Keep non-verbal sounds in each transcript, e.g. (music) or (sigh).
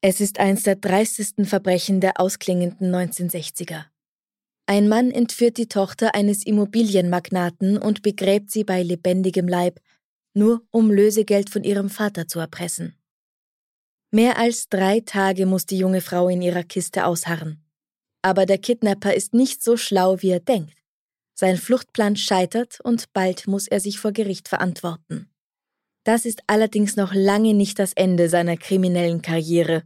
Es ist eins der dreistesten Verbrechen der ausklingenden 1960er. Ein Mann entführt die Tochter eines Immobilienmagnaten und begräbt sie bei lebendigem Leib, nur um Lösegeld von ihrem Vater zu erpressen. Mehr als drei Tage muss die junge Frau in ihrer Kiste ausharren. Aber der Kidnapper ist nicht so schlau, wie er denkt. Sein Fluchtplan scheitert und bald muss er sich vor Gericht verantworten. Das ist allerdings noch lange nicht das Ende seiner kriminellen Karriere.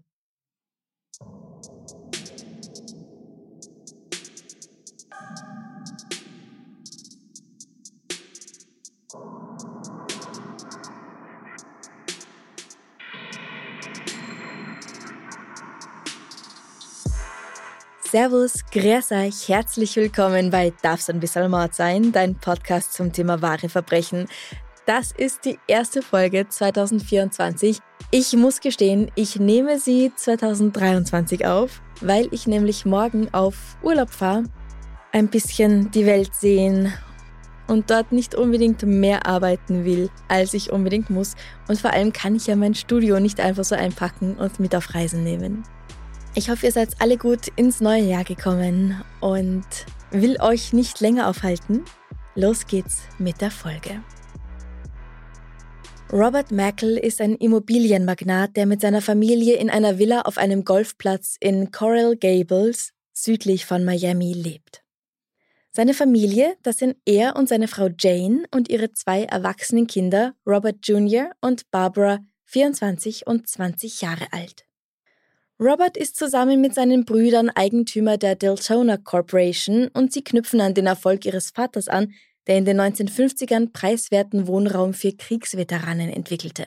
Servus, grüß euch, herzlich willkommen bei Darf's ein bisschen Mord sein, dein Podcast zum Thema wahre Verbrechen. Das ist die erste Folge 2024. Ich muss gestehen, ich nehme sie 2023 auf, weil ich nämlich morgen auf Urlaub fahre, ein bisschen die Welt sehen und dort nicht unbedingt mehr arbeiten will, als ich unbedingt muss. Und vor allem kann ich ja mein Studio nicht einfach so einpacken und mit auf Reisen nehmen. Ich hoffe, ihr seid alle gut ins neue Jahr gekommen und will euch nicht länger aufhalten. Los geht's mit der Folge. Robert Mackel ist ein Immobilienmagnat, der mit seiner Familie in einer Villa auf einem Golfplatz in Coral Gables südlich von Miami lebt. Seine Familie, das sind er und seine Frau Jane und ihre zwei erwachsenen Kinder, Robert Jr. und Barbara, 24 und 20 Jahre alt. Robert ist zusammen mit seinen Brüdern Eigentümer der Deltona Corporation und sie knüpfen an den Erfolg ihres Vaters an, der in den 1950ern preiswerten Wohnraum für Kriegsveteranen entwickelte.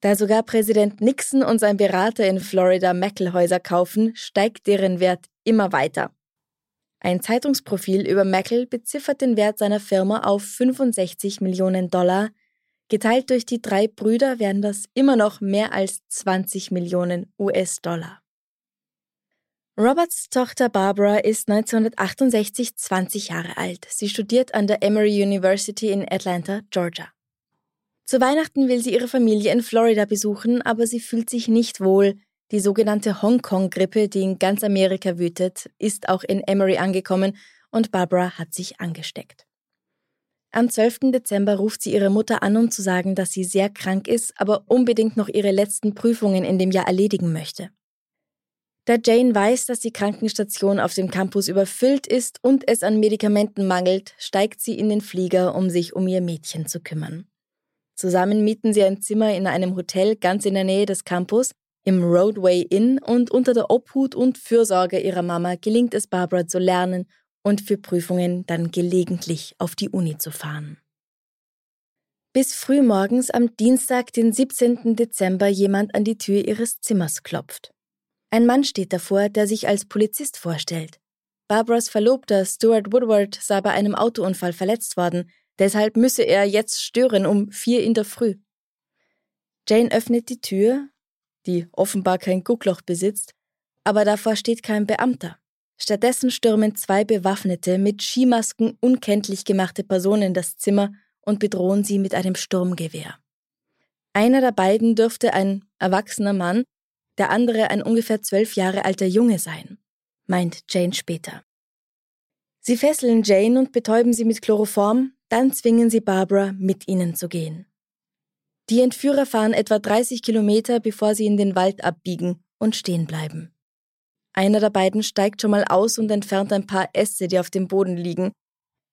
Da sogar Präsident Nixon und sein Berater in Florida Mackel-Häuser kaufen, steigt deren Wert immer weiter. Ein Zeitungsprofil über Mackel beziffert den Wert seiner Firma auf 65 Millionen Dollar, Geteilt durch die drei Brüder wären das immer noch mehr als 20 Millionen US-Dollar. Roberts Tochter Barbara ist 1968 20 Jahre alt. Sie studiert an der Emory University in Atlanta, Georgia. Zu Weihnachten will sie ihre Familie in Florida besuchen, aber sie fühlt sich nicht wohl. Die sogenannte Hongkong-Grippe, die in ganz Amerika wütet, ist auch in Emory angekommen und Barbara hat sich angesteckt. Am 12. Dezember ruft sie ihre Mutter an, um zu sagen, dass sie sehr krank ist, aber unbedingt noch ihre letzten Prüfungen in dem Jahr erledigen möchte. Da Jane weiß, dass die Krankenstation auf dem Campus überfüllt ist und es an Medikamenten mangelt, steigt sie in den Flieger, um sich um ihr Mädchen zu kümmern. Zusammen mieten sie ein Zimmer in einem Hotel ganz in der Nähe des Campus, im Roadway Inn und unter der Obhut und Fürsorge ihrer Mama gelingt es Barbara zu lernen und für Prüfungen dann gelegentlich auf die Uni zu fahren. Bis frühmorgens am Dienstag, den 17. Dezember, jemand an die Tür ihres Zimmers klopft. Ein Mann steht davor, der sich als Polizist vorstellt. Barbaras Verlobter Stuart Woodward sei bei einem Autounfall verletzt worden, deshalb müsse er jetzt stören um vier in der Früh. Jane öffnet die Tür, die offenbar kein Guckloch besitzt, aber davor steht kein Beamter. Stattdessen stürmen zwei Bewaffnete mit Skimasken unkenntlich gemachte Personen das Zimmer und bedrohen sie mit einem Sturmgewehr. Einer der beiden dürfte ein erwachsener Mann, der andere ein ungefähr zwölf Jahre alter Junge sein, meint Jane später. Sie fesseln Jane und betäuben sie mit Chloroform, dann zwingen sie Barbara, mit ihnen zu gehen. Die Entführer fahren etwa 30 Kilometer, bevor sie in den Wald abbiegen und stehen bleiben. Einer der beiden steigt schon mal aus und entfernt ein paar Äste, die auf dem Boden liegen.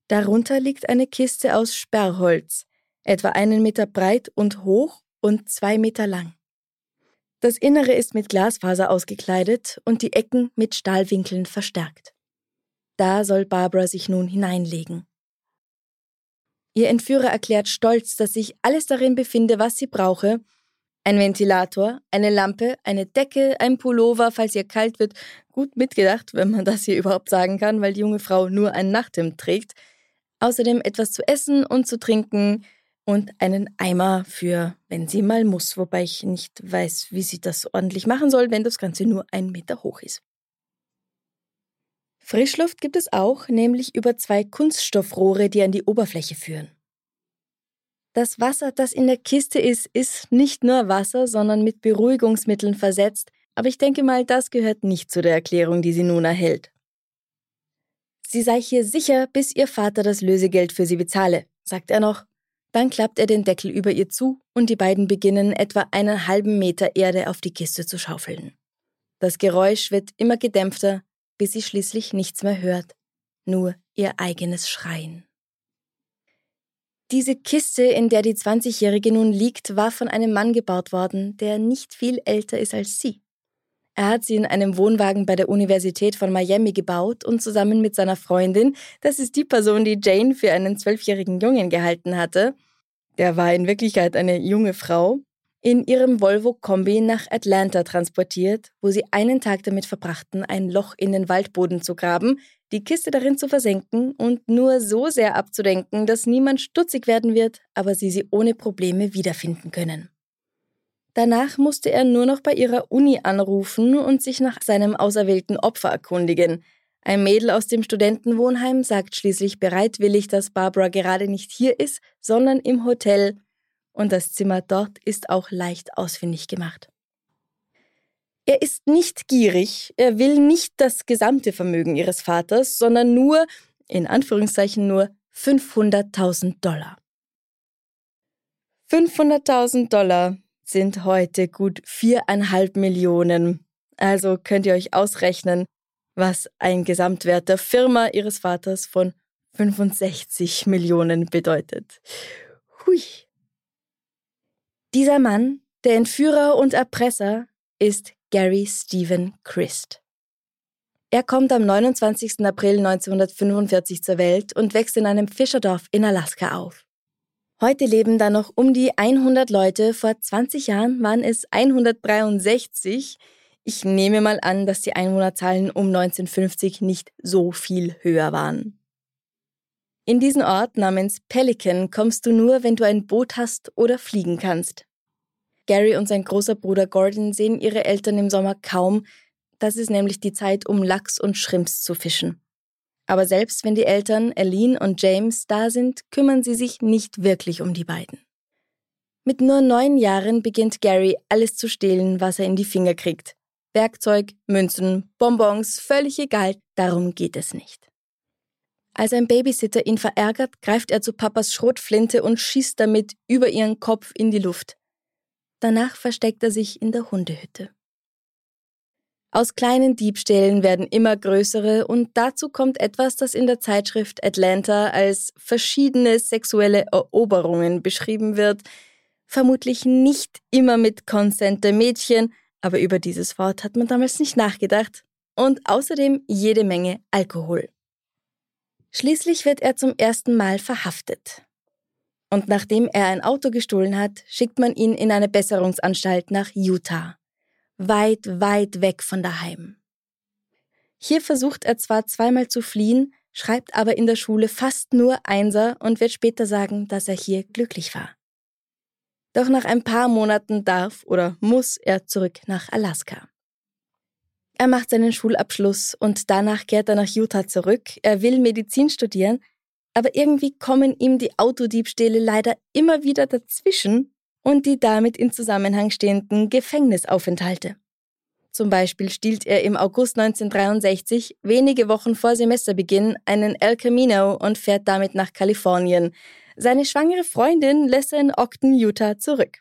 Darunter liegt eine Kiste aus Sperrholz, etwa einen Meter breit und hoch und zwei Meter lang. Das Innere ist mit Glasfaser ausgekleidet und die Ecken mit Stahlwinkeln verstärkt. Da soll Barbara sich nun hineinlegen. Ihr Entführer erklärt stolz, dass sich alles darin befinde, was sie brauche. Ein Ventilator, eine Lampe, eine Decke, ein Pullover, falls ihr kalt wird. Gut mitgedacht, wenn man das hier überhaupt sagen kann, weil die junge Frau nur ein Nachthemd trägt. Außerdem etwas zu essen und zu trinken und einen Eimer für, wenn sie mal muss, wobei ich nicht weiß, wie sie das ordentlich machen soll, wenn das Ganze nur ein Meter hoch ist. Frischluft gibt es auch, nämlich über zwei Kunststoffrohre, die an die Oberfläche führen. Das Wasser, das in der Kiste ist, ist nicht nur Wasser, sondern mit Beruhigungsmitteln versetzt, aber ich denke mal, das gehört nicht zu der Erklärung, die sie nun erhält. Sie sei hier sicher, bis ihr Vater das Lösegeld für sie bezahle, sagt er noch. Dann klappt er den Deckel über ihr zu und die beiden beginnen etwa einen halben Meter Erde auf die Kiste zu schaufeln. Das Geräusch wird immer gedämpfter, bis sie schließlich nichts mehr hört, nur ihr eigenes Schreien. Diese Kiste, in der die 20-Jährige nun liegt, war von einem Mann gebaut worden, der nicht viel älter ist als sie. Er hat sie in einem Wohnwagen bei der Universität von Miami gebaut und zusammen mit seiner Freundin, das ist die Person, die Jane für einen zwölfjährigen Jungen gehalten hatte, der war in Wirklichkeit eine junge Frau, in ihrem Volvo-Kombi nach Atlanta transportiert, wo sie einen Tag damit verbrachten, ein Loch in den Waldboden zu graben, die Kiste darin zu versenken und nur so sehr abzudenken, dass niemand stutzig werden wird, aber sie sie ohne Probleme wiederfinden können. Danach musste er nur noch bei ihrer Uni anrufen und sich nach seinem auserwählten Opfer erkundigen. Ein Mädel aus dem Studentenwohnheim sagt schließlich bereitwillig, dass Barbara gerade nicht hier ist, sondern im Hotel, und das Zimmer dort ist auch leicht ausfindig gemacht. Er ist nicht gierig, er will nicht das gesamte Vermögen ihres Vaters, sondern nur, in Anführungszeichen nur, 500.000 Dollar. 500.000 Dollar sind heute gut viereinhalb Millionen. Also könnt ihr euch ausrechnen, was ein Gesamtwert der Firma ihres Vaters von 65 Millionen bedeutet. Hui. Dieser Mann, der Entführer und Erpresser, ist Gary Stephen Christ. Er kommt am 29. April 1945 zur Welt und wächst in einem Fischerdorf in Alaska auf. Heute leben da noch um die 100 Leute, vor 20 Jahren waren es 163. Ich nehme mal an, dass die Einwohnerzahlen um 1950 nicht so viel höher waren. In diesen Ort namens Pelican kommst du nur, wenn du ein Boot hast oder fliegen kannst. Gary und sein großer Bruder Gordon sehen ihre Eltern im Sommer kaum, das ist nämlich die Zeit, um Lachs und Shrimps zu fischen. Aber selbst wenn die Eltern Aline und James da sind, kümmern sie sich nicht wirklich um die beiden. Mit nur neun Jahren beginnt Gary alles zu stehlen, was er in die Finger kriegt. Werkzeug, Münzen, Bonbons, völlig egal, darum geht es nicht. Als ein Babysitter ihn verärgert, greift er zu Papas Schrotflinte und schießt damit über ihren Kopf in die Luft. Danach versteckt er sich in der Hundehütte. Aus kleinen Diebstählen werden immer größere und dazu kommt etwas, das in der Zeitschrift Atlanta als verschiedene sexuelle Eroberungen beschrieben wird, vermutlich nicht immer mit Consent der Mädchen, aber über dieses Wort hat man damals nicht nachgedacht, und außerdem jede Menge Alkohol. Schließlich wird er zum ersten Mal verhaftet. Und nachdem er ein Auto gestohlen hat, schickt man ihn in eine Besserungsanstalt nach Utah. Weit, weit weg von daheim. Hier versucht er zwar zweimal zu fliehen, schreibt aber in der Schule fast nur Einser und wird später sagen, dass er hier glücklich war. Doch nach ein paar Monaten darf oder muss er zurück nach Alaska. Er macht seinen Schulabschluss und danach kehrt er nach Utah zurück. Er will Medizin studieren, aber irgendwie kommen ihm die Autodiebstähle leider immer wieder dazwischen und die damit in Zusammenhang stehenden Gefängnisaufenthalte. Zum Beispiel stiehlt er im August 1963, wenige Wochen vor Semesterbeginn, einen El Camino und fährt damit nach Kalifornien. Seine schwangere Freundin lässt er in Ogden, Utah zurück.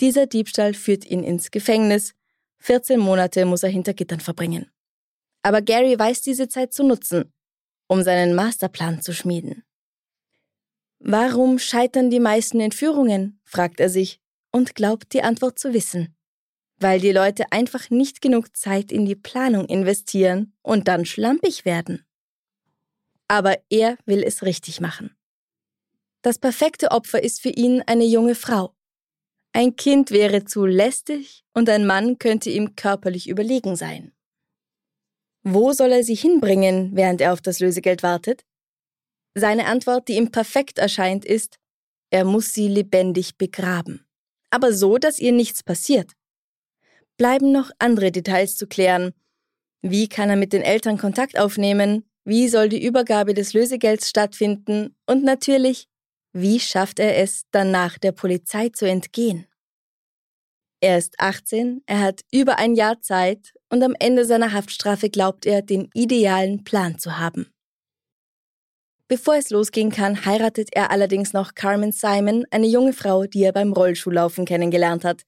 Dieser Diebstahl führt ihn ins Gefängnis. 14 Monate muss er hinter Gittern verbringen. Aber Gary weiß diese Zeit zu nutzen um seinen Masterplan zu schmieden. Warum scheitern die meisten Entführungen? fragt er sich und glaubt die Antwort zu wissen. Weil die Leute einfach nicht genug Zeit in die Planung investieren und dann schlampig werden. Aber er will es richtig machen. Das perfekte Opfer ist für ihn eine junge Frau. Ein Kind wäre zu lästig und ein Mann könnte ihm körperlich überlegen sein. Wo soll er sie hinbringen, während er auf das Lösegeld wartet? Seine Antwort, die ihm perfekt erscheint, ist, er muss sie lebendig begraben. Aber so, dass ihr nichts passiert. Bleiben noch andere Details zu klären. Wie kann er mit den Eltern Kontakt aufnehmen? Wie soll die Übergabe des Lösegelds stattfinden? Und natürlich, wie schafft er es, danach der Polizei zu entgehen? Er ist 18, er hat über ein Jahr Zeit und am Ende seiner Haftstrafe glaubt er, den idealen Plan zu haben. Bevor es losgehen kann, heiratet er allerdings noch Carmen Simon, eine junge Frau, die er beim Rollschuhlaufen kennengelernt hat.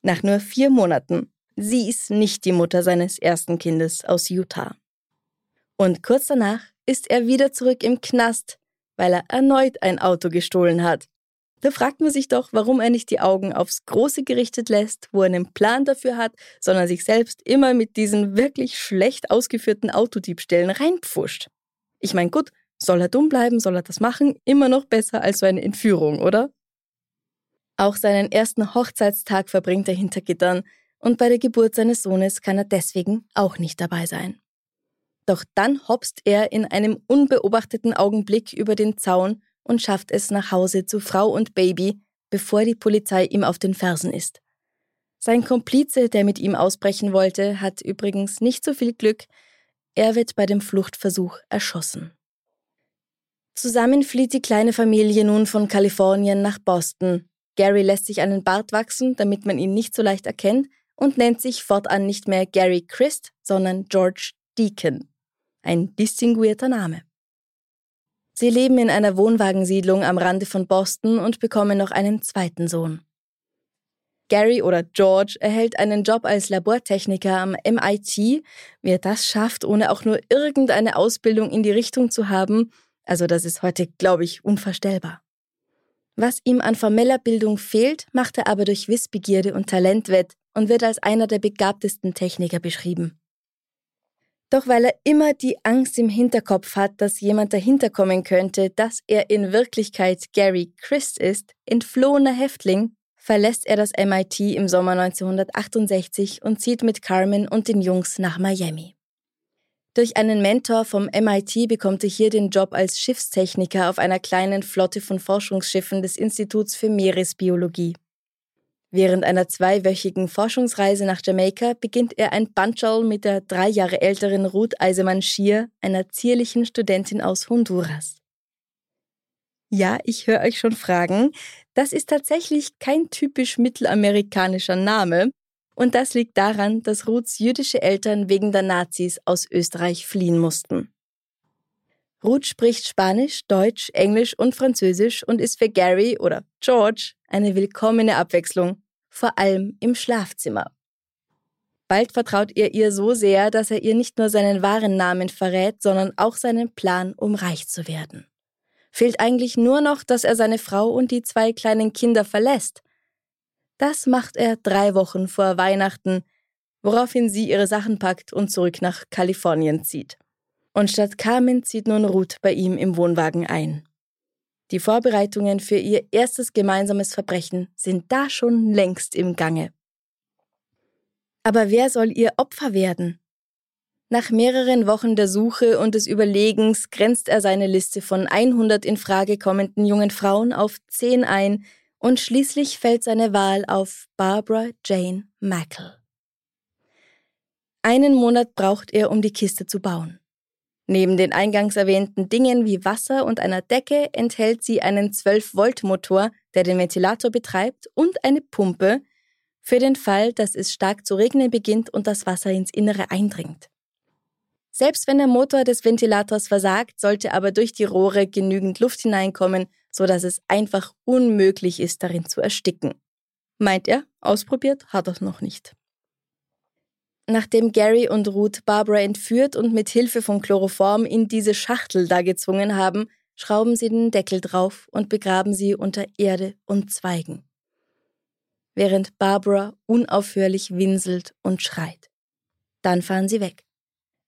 Nach nur vier Monaten. Sie ist nicht die Mutter seines ersten Kindes aus Utah. Und kurz danach ist er wieder zurück im Knast, weil er erneut ein Auto gestohlen hat. Da fragt man sich doch, warum er nicht die Augen aufs Große gerichtet lässt, wo er einen Plan dafür hat, sondern sich selbst immer mit diesen wirklich schlecht ausgeführten Autodiebstählen reinpfuscht. Ich meine, gut, soll er dumm bleiben, soll er das machen? Immer noch besser als so eine Entführung, oder? Auch seinen ersten Hochzeitstag verbringt er hinter Gittern und bei der Geburt seines Sohnes kann er deswegen auch nicht dabei sein. Doch dann hopst er in einem unbeobachteten Augenblick über den Zaun und schafft es nach Hause zu Frau und Baby, bevor die Polizei ihm auf den Fersen ist. Sein Komplize, der mit ihm ausbrechen wollte, hat übrigens nicht so viel Glück. Er wird bei dem Fluchtversuch erschossen. Zusammen flieht die kleine Familie nun von Kalifornien nach Boston. Gary lässt sich einen Bart wachsen, damit man ihn nicht so leicht erkennt, und nennt sich fortan nicht mehr Gary Christ, sondern George Deacon. Ein distinguierter Name. Sie leben in einer Wohnwagensiedlung am Rande von Boston und bekommen noch einen zweiten Sohn. Gary oder George erhält einen Job als Labortechniker am MIT. Wie er das schafft, ohne auch nur irgendeine Ausbildung in die Richtung zu haben, also das ist heute, glaube ich, unvorstellbar. Was ihm an formeller Bildung fehlt, macht er aber durch Wissbegierde und Talent wett und wird als einer der begabtesten Techniker beschrieben. Doch weil er immer die Angst im Hinterkopf hat, dass jemand dahinter kommen könnte, dass er in Wirklichkeit Gary Christ ist, entflohener Häftling, verlässt er das MIT im Sommer 1968 und zieht mit Carmen und den Jungs nach Miami. Durch einen Mentor vom MIT bekommt er hier den Job als Schiffstechniker auf einer kleinen Flotte von Forschungsschiffen des Instituts für Meeresbiologie. Während einer zweiwöchigen Forschungsreise nach Jamaika beginnt er ein Bunchal mit der drei Jahre älteren Ruth Eisemann Schier, einer zierlichen Studentin aus Honduras. Ja, ich höre euch schon fragen, das ist tatsächlich kein typisch mittelamerikanischer Name, und das liegt daran, dass Ruths jüdische Eltern wegen der Nazis aus Österreich fliehen mussten. Ruth spricht Spanisch, Deutsch, Englisch und Französisch und ist für Gary oder George eine willkommene Abwechslung, vor allem im Schlafzimmer. Bald vertraut er ihr so sehr, dass er ihr nicht nur seinen wahren Namen verrät, sondern auch seinen Plan, um reich zu werden. Fehlt eigentlich nur noch, dass er seine Frau und die zwei kleinen Kinder verlässt, das macht er drei Wochen vor Weihnachten, woraufhin sie ihre Sachen packt und zurück nach Kalifornien zieht. Und statt Carmen zieht nun Ruth bei ihm im Wohnwagen ein. Die Vorbereitungen für ihr erstes gemeinsames Verbrechen sind da schon längst im Gange. Aber wer soll ihr Opfer werden? Nach mehreren Wochen der Suche und des Überlegens grenzt er seine Liste von 100 in Frage kommenden jungen Frauen auf 10 ein, und schließlich fällt seine Wahl auf Barbara Jane Mackle. Einen Monat braucht er, um die Kiste zu bauen. Neben den eingangs erwähnten Dingen wie Wasser und einer Decke enthält sie einen 12-Volt-Motor, der den Ventilator betreibt, und eine Pumpe, für den Fall, dass es stark zu regnen beginnt und das Wasser ins Innere eindringt. Selbst wenn der Motor des Ventilators versagt, sollte aber durch die Rohre genügend Luft hineinkommen, so dass es einfach unmöglich ist, darin zu ersticken. Meint er, ausprobiert hat er es noch nicht. Nachdem Gary und Ruth Barbara entführt und mit Hilfe von Chloroform in diese Schachtel da gezwungen haben, schrauben sie den Deckel drauf und begraben sie unter Erde und Zweigen. Während Barbara unaufhörlich winselt und schreit. Dann fahren sie weg.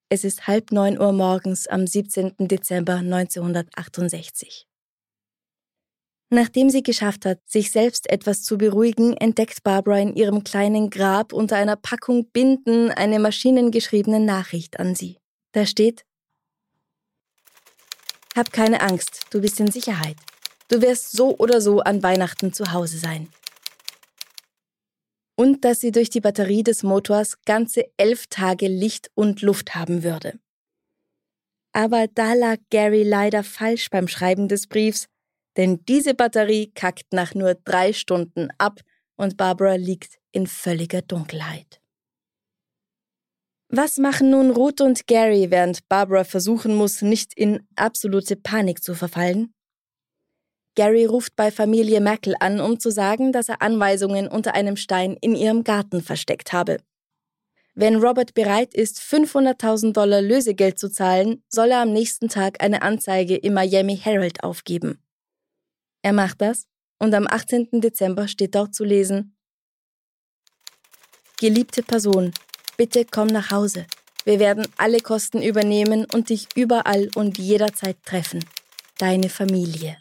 Es ist halb neun Uhr morgens am 17. Dezember 1968. Nachdem sie geschafft hat, sich selbst etwas zu beruhigen, entdeckt Barbara in ihrem kleinen Grab unter einer Packung Binden eine maschinengeschriebene Nachricht an sie. Da steht, Hab keine Angst, du bist in Sicherheit. Du wirst so oder so an Weihnachten zu Hause sein. Und dass sie durch die Batterie des Motors ganze elf Tage Licht und Luft haben würde. Aber da lag Gary leider falsch beim Schreiben des Briefs, denn diese Batterie kackt nach nur drei Stunden ab und Barbara liegt in völliger Dunkelheit. Was machen nun Ruth und Gary, während Barbara versuchen muss, nicht in absolute Panik zu verfallen? Gary ruft bei Familie Merkel an, um zu sagen, dass er Anweisungen unter einem Stein in ihrem Garten versteckt habe. Wenn Robert bereit ist, 500.000 Dollar Lösegeld zu zahlen, soll er am nächsten Tag eine Anzeige im Miami Herald aufgeben. Er macht das und am 18. Dezember steht dort zu lesen, Geliebte Person, bitte komm nach Hause. Wir werden alle Kosten übernehmen und dich überall und jederzeit treffen. Deine Familie.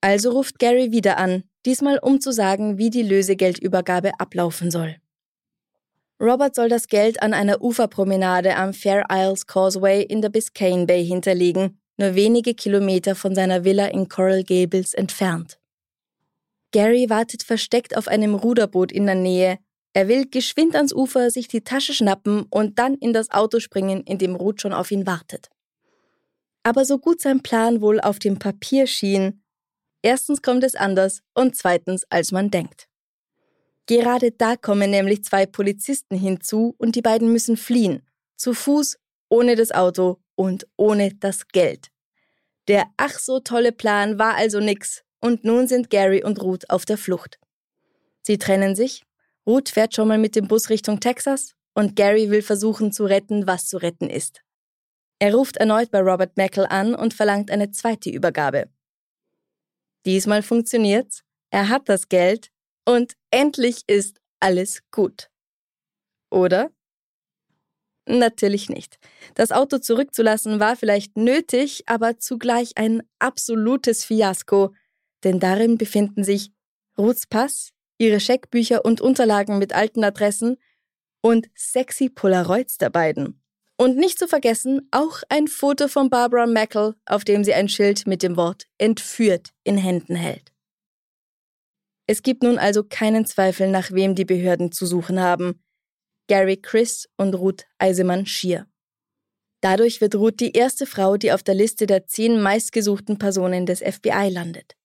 Also ruft Gary wieder an, diesmal um zu sagen, wie die Lösegeldübergabe ablaufen soll. Robert soll das Geld an einer Uferpromenade am Fair Isles Causeway in der Biscayne Bay hinterlegen nur wenige Kilometer von seiner Villa in Coral Gables entfernt. Gary wartet versteckt auf einem Ruderboot in der Nähe. Er will geschwind ans Ufer sich die Tasche schnappen und dann in das Auto springen, in dem Ruth schon auf ihn wartet. Aber so gut sein Plan wohl auf dem Papier schien, erstens kommt es anders und zweitens als man denkt. Gerade da kommen nämlich zwei Polizisten hinzu und die beiden müssen fliehen, zu Fuß, ohne das Auto und ohne das Geld. Der ach so tolle Plan war also nix und nun sind Gary und Ruth auf der Flucht. Sie trennen sich, Ruth fährt schon mal mit dem Bus Richtung Texas und Gary will versuchen zu retten, was zu retten ist. Er ruft erneut bei Robert Mackel an und verlangt eine zweite Übergabe. Diesmal funktioniert's, er hat das Geld und endlich ist alles gut. Oder? Natürlich nicht. Das Auto zurückzulassen war vielleicht nötig, aber zugleich ein absolutes Fiasko, denn darin befinden sich Ruths Pass, ihre Scheckbücher und Unterlagen mit alten Adressen und sexy Polaroids der beiden. Und nicht zu vergessen auch ein Foto von Barbara Mackel, auf dem sie ein Schild mit dem Wort entführt in Händen hält. Es gibt nun also keinen Zweifel, nach wem die Behörden zu suchen haben. Gary Chris und Ruth Eisemann Schier. Dadurch wird Ruth die erste Frau, die auf der Liste der zehn meistgesuchten Personen des FBI landet.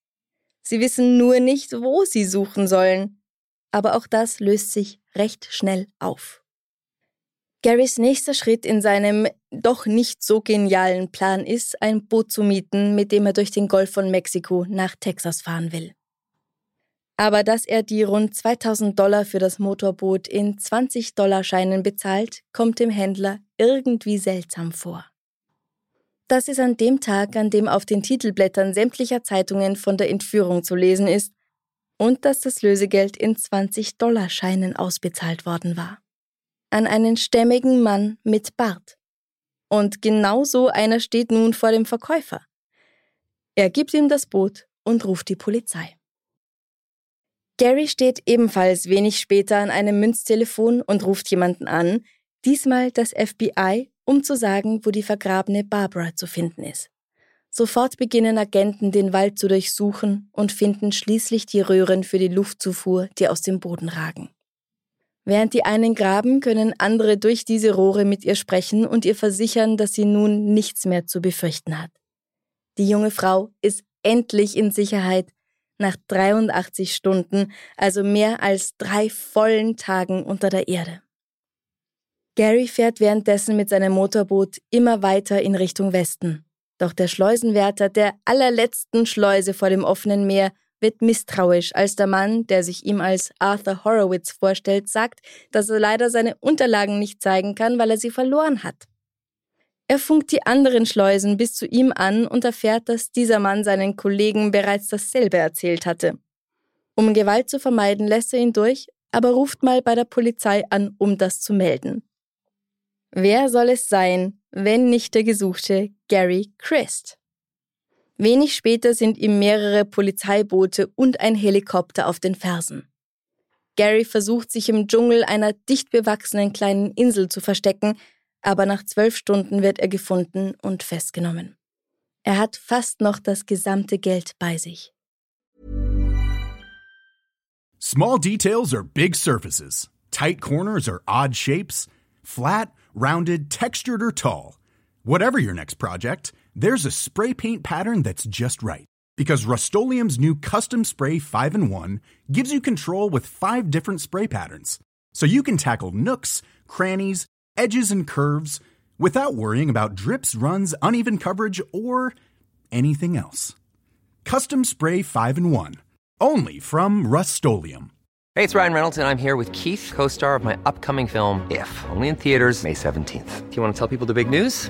Sie wissen nur nicht, wo sie suchen sollen. Aber auch das löst sich recht schnell auf. Garys nächster Schritt in seinem doch nicht so genialen Plan ist, ein Boot zu mieten, mit dem er durch den Golf von Mexiko nach Texas fahren will aber dass er die rund 2000 Dollar für das Motorboot in 20 Dollar Scheinen bezahlt, kommt dem Händler irgendwie seltsam vor. Das ist an dem Tag, an dem auf den Titelblättern sämtlicher Zeitungen von der Entführung zu lesen ist und dass das Lösegeld in 20 Dollar Scheinen ausbezahlt worden war. An einen stämmigen Mann mit Bart. Und genau so einer steht nun vor dem Verkäufer. Er gibt ihm das Boot und ruft die Polizei. Gary steht ebenfalls wenig später an einem Münztelefon und ruft jemanden an, diesmal das FBI, um zu sagen, wo die vergrabene Barbara zu finden ist. Sofort beginnen Agenten den Wald zu durchsuchen und finden schließlich die Röhren für die Luftzufuhr, die aus dem Boden ragen. Während die einen graben, können andere durch diese Rohre mit ihr sprechen und ihr versichern, dass sie nun nichts mehr zu befürchten hat. Die junge Frau ist endlich in Sicherheit nach 83 Stunden, also mehr als drei vollen Tagen unter der Erde. Gary fährt währenddessen mit seinem Motorboot immer weiter in Richtung Westen. Doch der Schleusenwärter der allerletzten Schleuse vor dem offenen Meer wird misstrauisch, als der Mann, der sich ihm als Arthur Horowitz vorstellt, sagt, dass er leider seine Unterlagen nicht zeigen kann, weil er sie verloren hat. Er funkt die anderen Schleusen bis zu ihm an und erfährt, dass dieser Mann seinen Kollegen bereits dasselbe erzählt hatte. Um Gewalt zu vermeiden, lässt er ihn durch, aber ruft mal bei der Polizei an, um das zu melden. Wer soll es sein, wenn nicht der gesuchte Gary Christ? Wenig später sind ihm mehrere Polizeiboote und ein Helikopter auf den Fersen. Gary versucht sich im Dschungel einer dicht bewachsenen kleinen Insel zu verstecken, aber nach zwölf Stunden wird er gefunden und festgenommen. Er hat fast noch das gesamte Geld bei sich. Small details are big surfaces. Tight corners are odd shapes. Flat, rounded, textured or tall. Whatever your next project, there's a spray paint pattern that's just right. Because Rust new Custom Spray 5 in 1 gives you control with five different spray patterns. So you can tackle nooks, crannies, edges, and curves without worrying about drips, runs, uneven coverage, or anything else. Custom Spray 5 in 1. Only from Rust Hey, it's Ryan Reynolds, and I'm here with Keith, co star of my upcoming film, If, only in theaters, May 17th. Do you want to tell people the big news?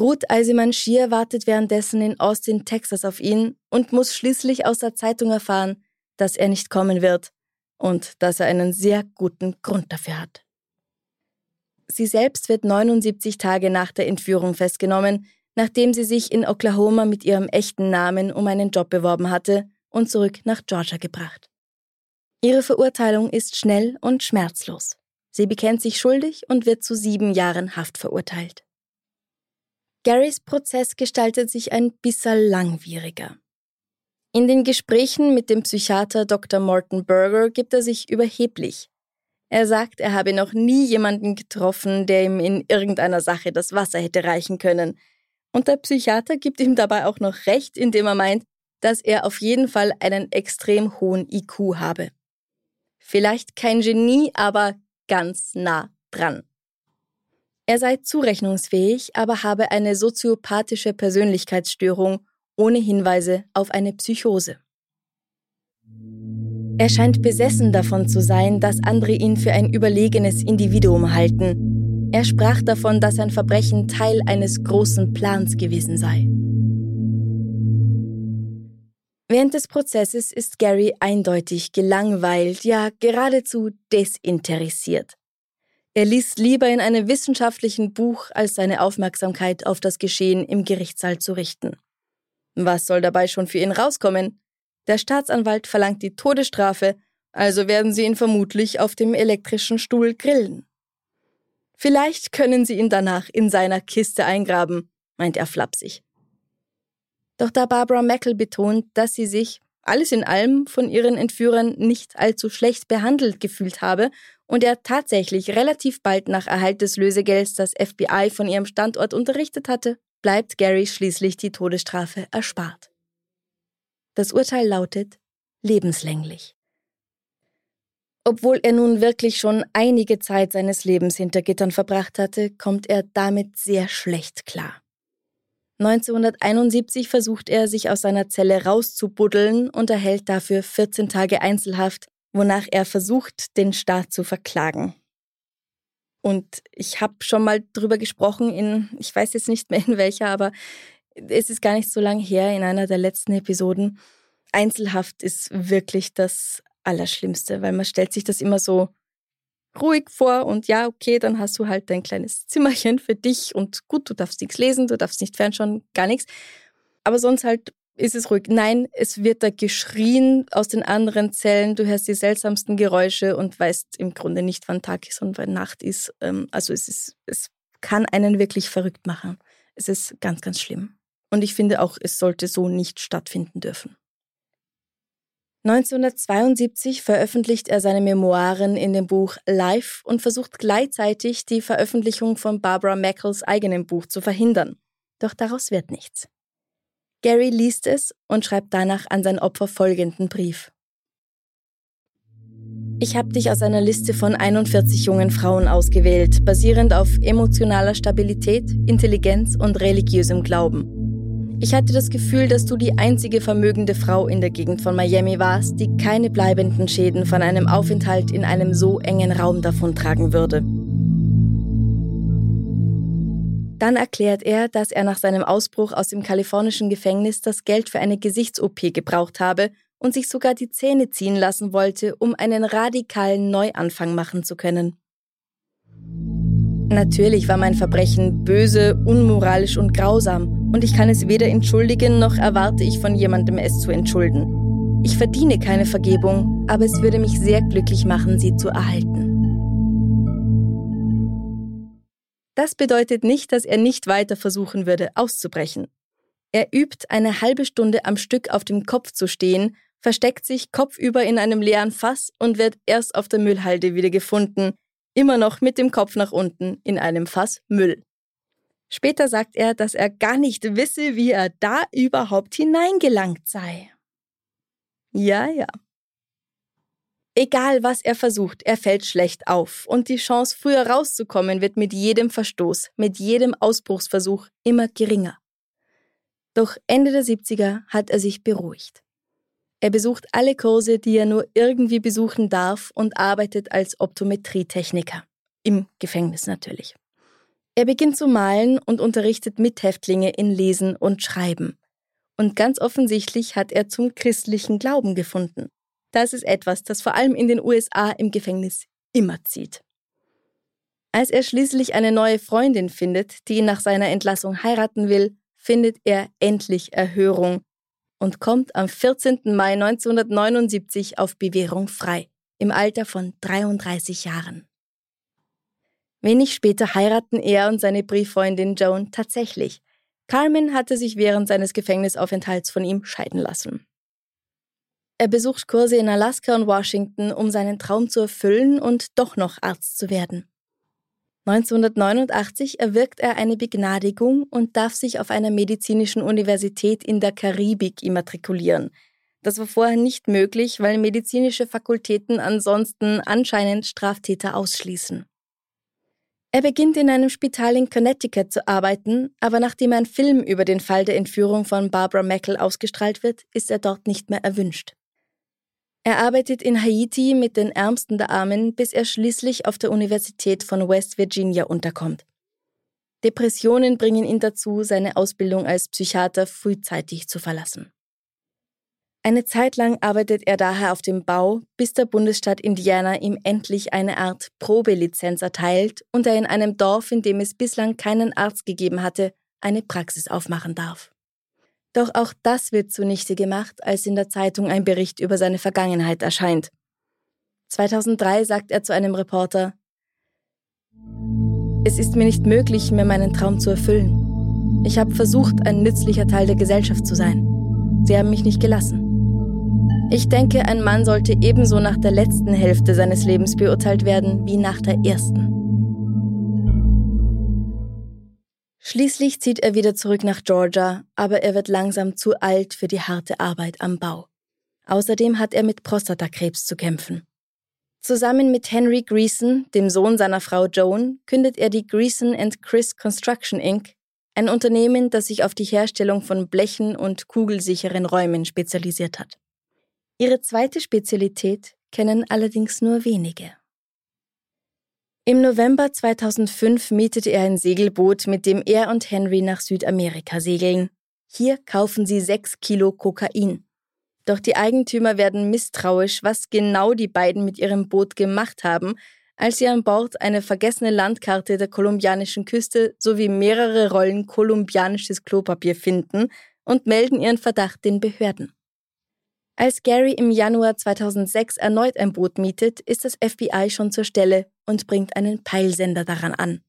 Ruth Eisemann-Schier wartet währenddessen in Austin, Texas auf ihn und muss schließlich aus der Zeitung erfahren, dass er nicht kommen wird und dass er einen sehr guten Grund dafür hat. Sie selbst wird 79 Tage nach der Entführung festgenommen, nachdem sie sich in Oklahoma mit ihrem echten Namen um einen Job beworben hatte und zurück nach Georgia gebracht. Ihre Verurteilung ist schnell und schmerzlos. Sie bekennt sich schuldig und wird zu sieben Jahren Haft verurteilt. Garys Prozess gestaltet sich ein bisschen langwieriger. In den Gesprächen mit dem Psychiater Dr. Morton Berger gibt er sich überheblich. Er sagt, er habe noch nie jemanden getroffen, der ihm in irgendeiner Sache das Wasser hätte reichen können. Und der Psychiater gibt ihm dabei auch noch recht, indem er meint, dass er auf jeden Fall einen extrem hohen IQ habe. Vielleicht kein Genie, aber ganz nah dran. Er sei zurechnungsfähig, aber habe eine soziopathische Persönlichkeitsstörung ohne Hinweise auf eine Psychose. Er scheint besessen davon zu sein, dass andere ihn für ein überlegenes Individuum halten. Er sprach davon, dass sein Verbrechen Teil eines großen Plans gewesen sei. Während des Prozesses ist Gary eindeutig gelangweilt, ja geradezu desinteressiert. Er liest lieber in einem wissenschaftlichen Buch, als seine Aufmerksamkeit auf das Geschehen im Gerichtssaal zu richten. Was soll dabei schon für ihn rauskommen? Der Staatsanwalt verlangt die Todesstrafe, also werden sie ihn vermutlich auf dem elektrischen Stuhl grillen. Vielleicht können sie ihn danach in seiner Kiste eingraben, meint er flapsig. Doch da Barbara Mackel betont, dass sie sich, alles in allem, von ihren Entführern nicht allzu schlecht behandelt gefühlt habe und er tatsächlich relativ bald nach Erhalt des Lösegelds das FBI von ihrem Standort unterrichtet hatte, bleibt Gary schließlich die Todesstrafe erspart. Das Urteil lautet lebenslänglich. Obwohl er nun wirklich schon einige Zeit seines Lebens hinter Gittern verbracht hatte, kommt er damit sehr schlecht klar. 1971 versucht er, sich aus seiner Zelle rauszubuddeln und erhält dafür 14 Tage Einzelhaft, wonach er versucht, den Staat zu verklagen. Und ich habe schon mal drüber gesprochen in, ich weiß jetzt nicht mehr in welcher, aber es ist gar nicht so lange her, in einer der letzten Episoden. Einzelhaft ist wirklich das Allerschlimmste, weil man stellt sich das immer so ruhig vor und ja, okay, dann hast du halt dein kleines Zimmerchen für dich und gut, du darfst nichts lesen, du darfst nicht fernschauen, gar nichts. Aber sonst halt ist es ruhig. Nein, es wird da geschrien aus den anderen Zellen. Du hörst die seltsamsten Geräusche und weißt im Grunde nicht, wann Tag ist und wann Nacht ist. Ähm, also es ist, es kann einen wirklich verrückt machen. Es ist ganz, ganz schlimm. Und ich finde auch, es sollte so nicht stattfinden dürfen. 1972 veröffentlicht er seine Memoiren in dem Buch Life und versucht gleichzeitig die Veröffentlichung von Barbara Mackels eigenem Buch zu verhindern. Doch daraus wird nichts. Gary liest es und schreibt danach an sein Opfer folgenden Brief. Ich habe dich aus einer Liste von 41 jungen Frauen ausgewählt, basierend auf emotionaler Stabilität, Intelligenz und religiösem Glauben. Ich hatte das Gefühl, dass du die einzige vermögende Frau in der Gegend von Miami warst, die keine bleibenden Schäden von einem Aufenthalt in einem so engen Raum davontragen würde. Dann erklärt er, dass er nach seinem Ausbruch aus dem kalifornischen Gefängnis das Geld für eine Gesichts-OP gebraucht habe und sich sogar die Zähne ziehen lassen wollte, um einen radikalen Neuanfang machen zu können. Natürlich war mein Verbrechen böse, unmoralisch und grausam, und ich kann es weder entschuldigen noch erwarte ich von jemandem es zu entschulden. Ich verdiene keine Vergebung, aber es würde mich sehr glücklich machen, sie zu erhalten. Das bedeutet nicht, dass er nicht weiter versuchen würde, auszubrechen. Er übt eine halbe Stunde am Stück auf dem Kopf zu stehen, versteckt sich kopfüber in einem leeren Fass und wird erst auf der Müllhalde wieder gefunden, immer noch mit dem Kopf nach unten in einem Fass Müll. Später sagt er, dass er gar nicht wisse, wie er da überhaupt hineingelangt sei. Ja, ja. Egal was er versucht, er fällt schlecht auf und die Chance, früher rauszukommen, wird mit jedem Verstoß, mit jedem Ausbruchsversuch immer geringer. Doch Ende der 70er hat er sich beruhigt. Er besucht alle Kurse, die er nur irgendwie besuchen darf und arbeitet als Optometrietechniker. Im Gefängnis natürlich. Er beginnt zu malen und unterrichtet Mithäftlinge in Lesen und Schreiben. Und ganz offensichtlich hat er zum christlichen Glauben gefunden. Das ist etwas, das vor allem in den USA im Gefängnis immer zieht. Als er schließlich eine neue Freundin findet, die ihn nach seiner Entlassung heiraten will, findet er endlich Erhörung und kommt am 14. Mai 1979 auf Bewährung frei, im Alter von 33 Jahren. Wenig später heiraten er und seine Brieffreundin Joan tatsächlich. Carmen hatte sich während seines Gefängnisaufenthalts von ihm scheiden lassen. Er besucht Kurse in Alaska und Washington, um seinen Traum zu erfüllen und doch noch Arzt zu werden. 1989 erwirkt er eine Begnadigung und darf sich auf einer medizinischen Universität in der Karibik immatrikulieren. Das war vorher nicht möglich, weil medizinische Fakultäten ansonsten anscheinend Straftäter ausschließen. Er beginnt in einem Spital in Connecticut zu arbeiten, aber nachdem ein Film über den Fall der Entführung von Barbara Mackel ausgestrahlt wird, ist er dort nicht mehr erwünscht. Er arbeitet in Haiti mit den Ärmsten der Armen, bis er schließlich auf der Universität von West Virginia unterkommt. Depressionen bringen ihn dazu, seine Ausbildung als Psychiater frühzeitig zu verlassen. Eine Zeit lang arbeitet er daher auf dem Bau, bis der Bundesstaat Indiana ihm endlich eine Art Probelizenz erteilt und er in einem Dorf, in dem es bislang keinen Arzt gegeben hatte, eine Praxis aufmachen darf. Doch auch das wird zunichte gemacht, als in der Zeitung ein Bericht über seine Vergangenheit erscheint. 2003 sagt er zu einem Reporter, Es ist mir nicht möglich, mir meinen Traum zu erfüllen. Ich habe versucht, ein nützlicher Teil der Gesellschaft zu sein. Sie haben mich nicht gelassen. Ich denke, ein Mann sollte ebenso nach der letzten Hälfte seines Lebens beurteilt werden wie nach der ersten. Schließlich zieht er wieder zurück nach Georgia, aber er wird langsam zu alt für die harte Arbeit am Bau. Außerdem hat er mit Prostatakrebs zu kämpfen. Zusammen mit Henry Greason, dem Sohn seiner Frau Joan, kündet er die Greason Chris Construction Inc., ein Unternehmen, das sich auf die Herstellung von Blechen und kugelsicheren Räumen spezialisiert hat. Ihre zweite Spezialität kennen allerdings nur wenige. Im November 2005 mietete er ein Segelboot, mit dem er und Henry nach Südamerika segeln. Hier kaufen sie sechs Kilo Kokain. Doch die Eigentümer werden misstrauisch, was genau die beiden mit ihrem Boot gemacht haben, als sie an Bord eine vergessene Landkarte der kolumbianischen Küste sowie mehrere Rollen kolumbianisches Klopapier finden und melden ihren Verdacht den Behörden. Als Gary im Januar 2006 erneut ein Boot mietet, ist das FBI schon zur Stelle und bringt einen Peilsender daran an.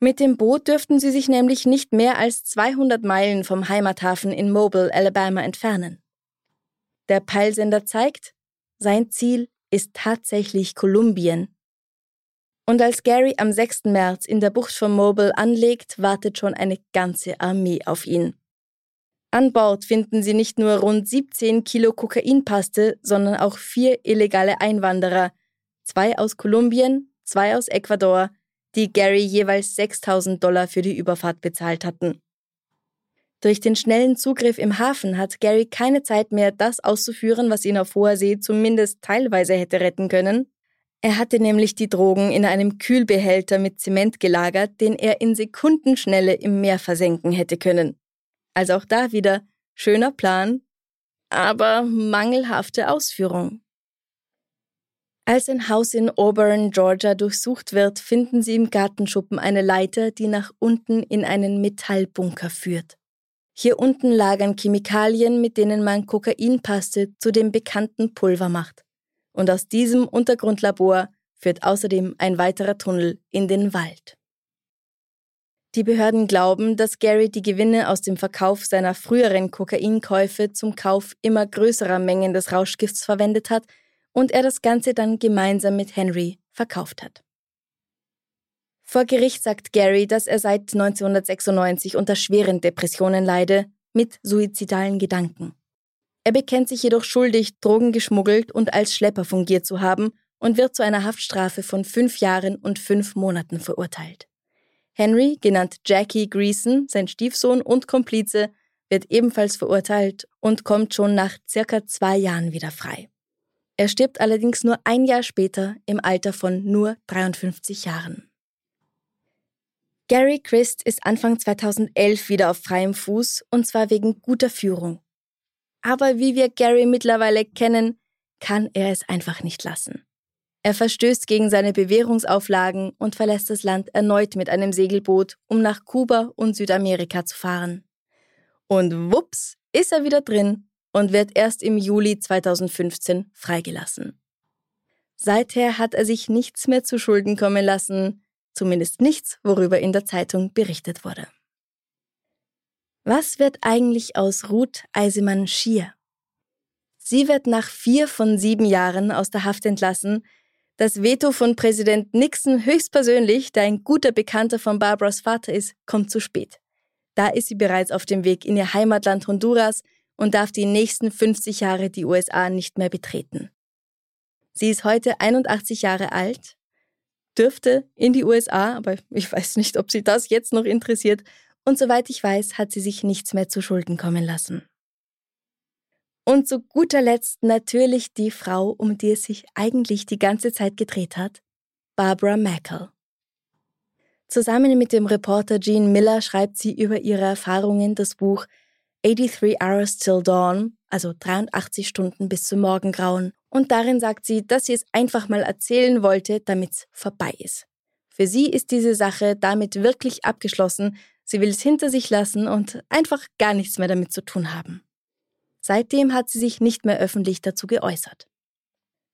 Mit dem Boot dürften sie sich nämlich nicht mehr als 200 Meilen vom Heimathafen in Mobile, Alabama entfernen. Der Peilsender zeigt, sein Ziel ist tatsächlich Kolumbien. Und als Gary am 6. März in der Bucht von Mobile anlegt, wartet schon eine ganze Armee auf ihn. An Bord finden sie nicht nur rund 17 Kilo Kokainpaste, sondern auch vier illegale Einwanderer, zwei aus Kolumbien, zwei aus Ecuador, die Gary jeweils 6000 Dollar für die Überfahrt bezahlt hatten. Durch den schnellen Zugriff im Hafen hat Gary keine Zeit mehr, das auszuführen, was ihn auf hoher See zumindest teilweise hätte retten können. Er hatte nämlich die Drogen in einem Kühlbehälter mit Zement gelagert, den er in Sekundenschnelle im Meer versenken hätte können. Also auch da wieder schöner Plan, aber mangelhafte Ausführung. Als ein Haus in Auburn, Georgia durchsucht wird, finden sie im Gartenschuppen eine Leiter, die nach unten in einen Metallbunker führt. Hier unten lagern Chemikalien, mit denen man Kokainpaste zu dem bekannten Pulver macht und aus diesem Untergrundlabor führt außerdem ein weiterer Tunnel in den Wald. Die Behörden glauben, dass Gary die Gewinne aus dem Verkauf seiner früheren Kokainkäufe zum Kauf immer größerer Mengen des Rauschgifts verwendet hat und er das Ganze dann gemeinsam mit Henry verkauft hat. Vor Gericht sagt Gary, dass er seit 1996 unter schweren Depressionen leide, mit suizidalen Gedanken. Er bekennt sich jedoch schuldig, Drogen geschmuggelt und als Schlepper fungiert zu haben und wird zu einer Haftstrafe von fünf Jahren und fünf Monaten verurteilt. Henry, genannt Jackie Greason, sein Stiefsohn und Komplize, wird ebenfalls verurteilt und kommt schon nach circa zwei Jahren wieder frei. Er stirbt allerdings nur ein Jahr später im Alter von nur 53 Jahren. Gary Christ ist Anfang 2011 wieder auf freiem Fuß und zwar wegen guter Führung. Aber wie wir Gary mittlerweile kennen, kann er es einfach nicht lassen. Er verstößt gegen seine Bewährungsauflagen und verlässt das Land erneut mit einem Segelboot, um nach Kuba und Südamerika zu fahren. Und wups, ist er wieder drin und wird erst im Juli 2015 freigelassen. Seither hat er sich nichts mehr zu Schulden kommen lassen, zumindest nichts, worüber in der Zeitung berichtet wurde. Was wird eigentlich aus Ruth Eisemann Schier? Sie wird nach vier von sieben Jahren aus der Haft entlassen. Das Veto von Präsident Nixon höchstpersönlich, der ein guter Bekannter von Barbaras Vater ist, kommt zu spät. Da ist sie bereits auf dem Weg in ihr Heimatland Honduras und darf die nächsten 50 Jahre die USA nicht mehr betreten. Sie ist heute 81 Jahre alt, dürfte in die USA, aber ich weiß nicht, ob sie das jetzt noch interessiert, und soweit ich weiß, hat sie sich nichts mehr zu Schulden kommen lassen. Und zu guter Letzt natürlich die Frau, um die es sich eigentlich die ganze Zeit gedreht hat, Barbara Mackel. Zusammen mit dem Reporter Gene Miller schreibt sie über ihre Erfahrungen das Buch 83 Hours Till Dawn, also 83 Stunden bis zum Morgengrauen. Und darin sagt sie, dass sie es einfach mal erzählen wollte, damit es vorbei ist. Für sie ist diese Sache damit wirklich abgeschlossen, Sie will es hinter sich lassen und einfach gar nichts mehr damit zu tun haben. Seitdem hat sie sich nicht mehr öffentlich dazu geäußert.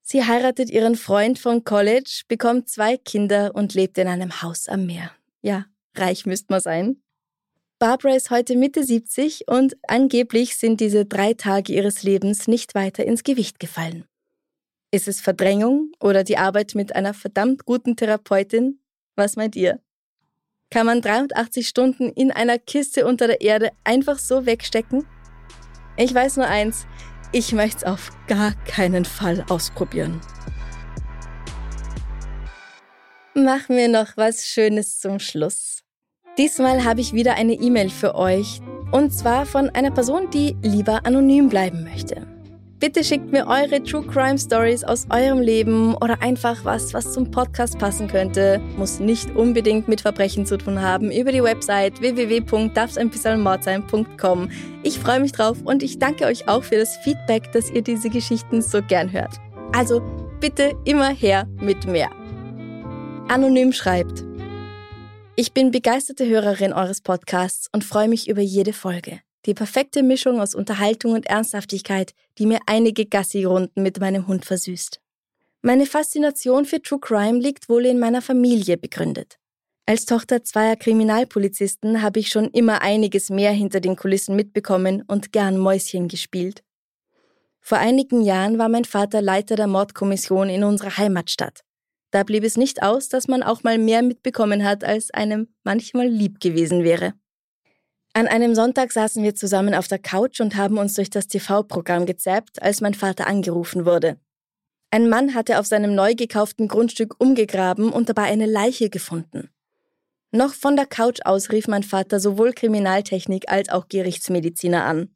Sie heiratet ihren Freund von College, bekommt zwei Kinder und lebt in einem Haus am Meer. Ja, reich müsste man sein. Barbara ist heute Mitte 70 und angeblich sind diese drei Tage ihres Lebens nicht weiter ins Gewicht gefallen. Ist es Verdrängung oder die Arbeit mit einer verdammt guten Therapeutin? Was meint ihr? Kann man 83 Stunden in einer Kiste unter der Erde einfach so wegstecken? Ich weiß nur eins, ich möchte es auf gar keinen Fall ausprobieren. Machen wir noch was Schönes zum Schluss. Diesmal habe ich wieder eine E-Mail für euch. Und zwar von einer Person, die lieber anonym bleiben möchte. Bitte schickt mir eure True Crime Stories aus eurem Leben oder einfach was, was zum Podcast passen könnte. Muss nicht unbedingt mit Verbrechen zu tun haben. Über die Website www.darfseinbissalmord Ich freue mich drauf und ich danke euch auch für das Feedback, dass ihr diese Geschichten so gern hört. Also bitte immer her mit mehr. Anonym schreibt. Ich bin begeisterte Hörerin eures Podcasts und freue mich über jede Folge. Die perfekte Mischung aus Unterhaltung und Ernsthaftigkeit, die mir einige Gassi-Runden mit meinem Hund versüßt. Meine Faszination für True Crime liegt wohl in meiner Familie begründet. Als Tochter zweier Kriminalpolizisten habe ich schon immer einiges mehr hinter den Kulissen mitbekommen und gern Mäuschen gespielt. Vor einigen Jahren war mein Vater Leiter der Mordkommission in unserer Heimatstadt. Da blieb es nicht aus, dass man auch mal mehr mitbekommen hat, als einem manchmal lieb gewesen wäre. An einem Sonntag saßen wir zusammen auf der Couch und haben uns durch das TV-Programm gezappt, als mein Vater angerufen wurde. Ein Mann hatte auf seinem neu gekauften Grundstück umgegraben und dabei eine Leiche gefunden. Noch von der Couch aus rief mein Vater sowohl Kriminaltechnik als auch Gerichtsmediziner an.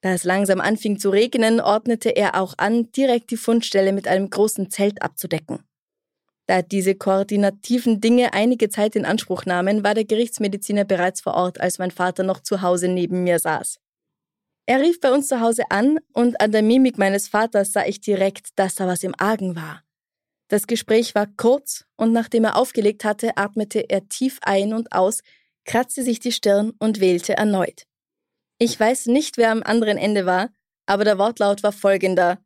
Da es langsam anfing zu regnen, ordnete er auch an, direkt die Fundstelle mit einem großen Zelt abzudecken. Da diese koordinativen Dinge einige Zeit in Anspruch nahmen, war der Gerichtsmediziner bereits vor Ort, als mein Vater noch zu Hause neben mir saß. Er rief bei uns zu Hause an und an der Mimik meines Vaters sah ich direkt, dass da was im Argen war. Das Gespräch war kurz und nachdem er aufgelegt hatte, atmete er tief ein und aus, kratzte sich die Stirn und wählte erneut. Ich weiß nicht, wer am anderen Ende war, aber der Wortlaut war folgender.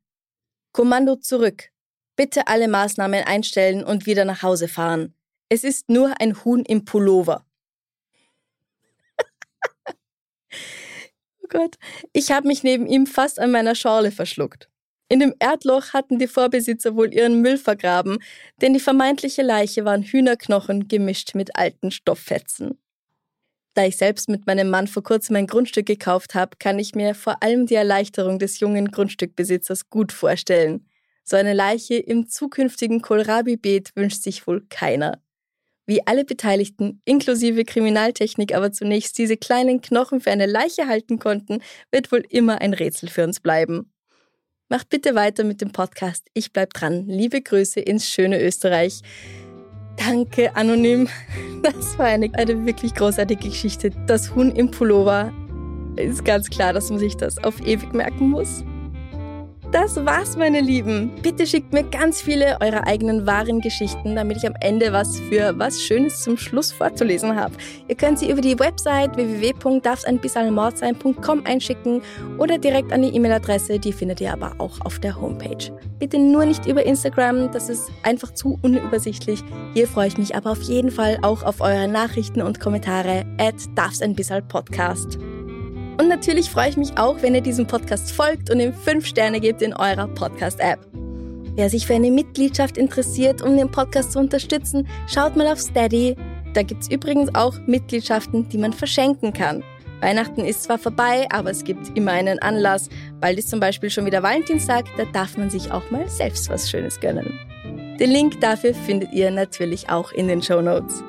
Kommando zurück. Bitte alle Maßnahmen einstellen und wieder nach Hause fahren. Es ist nur ein Huhn im Pullover. oh Gott, ich habe mich neben ihm fast an meiner Schorle verschluckt. In dem Erdloch hatten die Vorbesitzer wohl ihren Müll vergraben, denn die vermeintliche Leiche waren Hühnerknochen gemischt mit alten Stofffetzen. Da ich selbst mit meinem Mann vor kurzem ein Grundstück gekauft habe, kann ich mir vor allem die Erleichterung des jungen Grundstückbesitzers gut vorstellen. So eine Leiche im zukünftigen Kohlrabi-Beet wünscht sich wohl keiner. Wie alle Beteiligten, inklusive Kriminaltechnik, aber zunächst diese kleinen Knochen für eine Leiche halten konnten, wird wohl immer ein Rätsel für uns bleiben. Macht bitte weiter mit dem Podcast. Ich bleib dran. Liebe Grüße ins schöne Österreich. Danke, Anonym. (laughs) Das war eine, eine wirklich großartige Geschichte. Das Huhn im Pullover. Ist ganz klar, dass man sich das auf ewig merken muss. Das war's, meine Lieben. Bitte schickt mir ganz viele eurer eigenen wahren Geschichten, damit ich am Ende was für was Schönes zum Schluss vorzulesen habe. Ihr könnt sie über die Website www.darfseinbissalmordsein.com einschicken oder direkt an die E-Mail-Adresse, die findet ihr aber auch auf der Homepage. Bitte nur nicht über Instagram, das ist einfach zu unübersichtlich. Hier freue ich mich aber auf jeden Fall auch auf eure Nachrichten und Kommentare at darfseinbissalpodcast. Und natürlich freue ich mich auch, wenn ihr diesem Podcast folgt und ihm 5 Sterne gebt in eurer Podcast-App. Wer sich für eine Mitgliedschaft interessiert, um den Podcast zu unterstützen, schaut mal auf Steady. Da gibt es übrigens auch Mitgliedschaften, die man verschenken kann. Weihnachten ist zwar vorbei, aber es gibt immer einen Anlass. Bald ist zum Beispiel schon wieder Valentinstag, da darf man sich auch mal selbst was Schönes gönnen. Den Link dafür findet ihr natürlich auch in den Show Notes.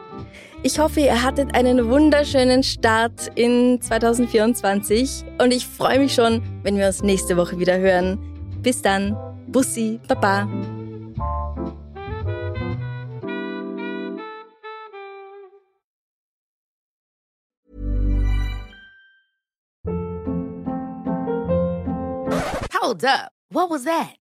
Ich hoffe, ihr hattet einen wunderschönen Start in 2024 und ich freue mich schon, wenn wir uns nächste Woche wieder hören. Bis dann, Bussi, Baba. Hold up. What was that?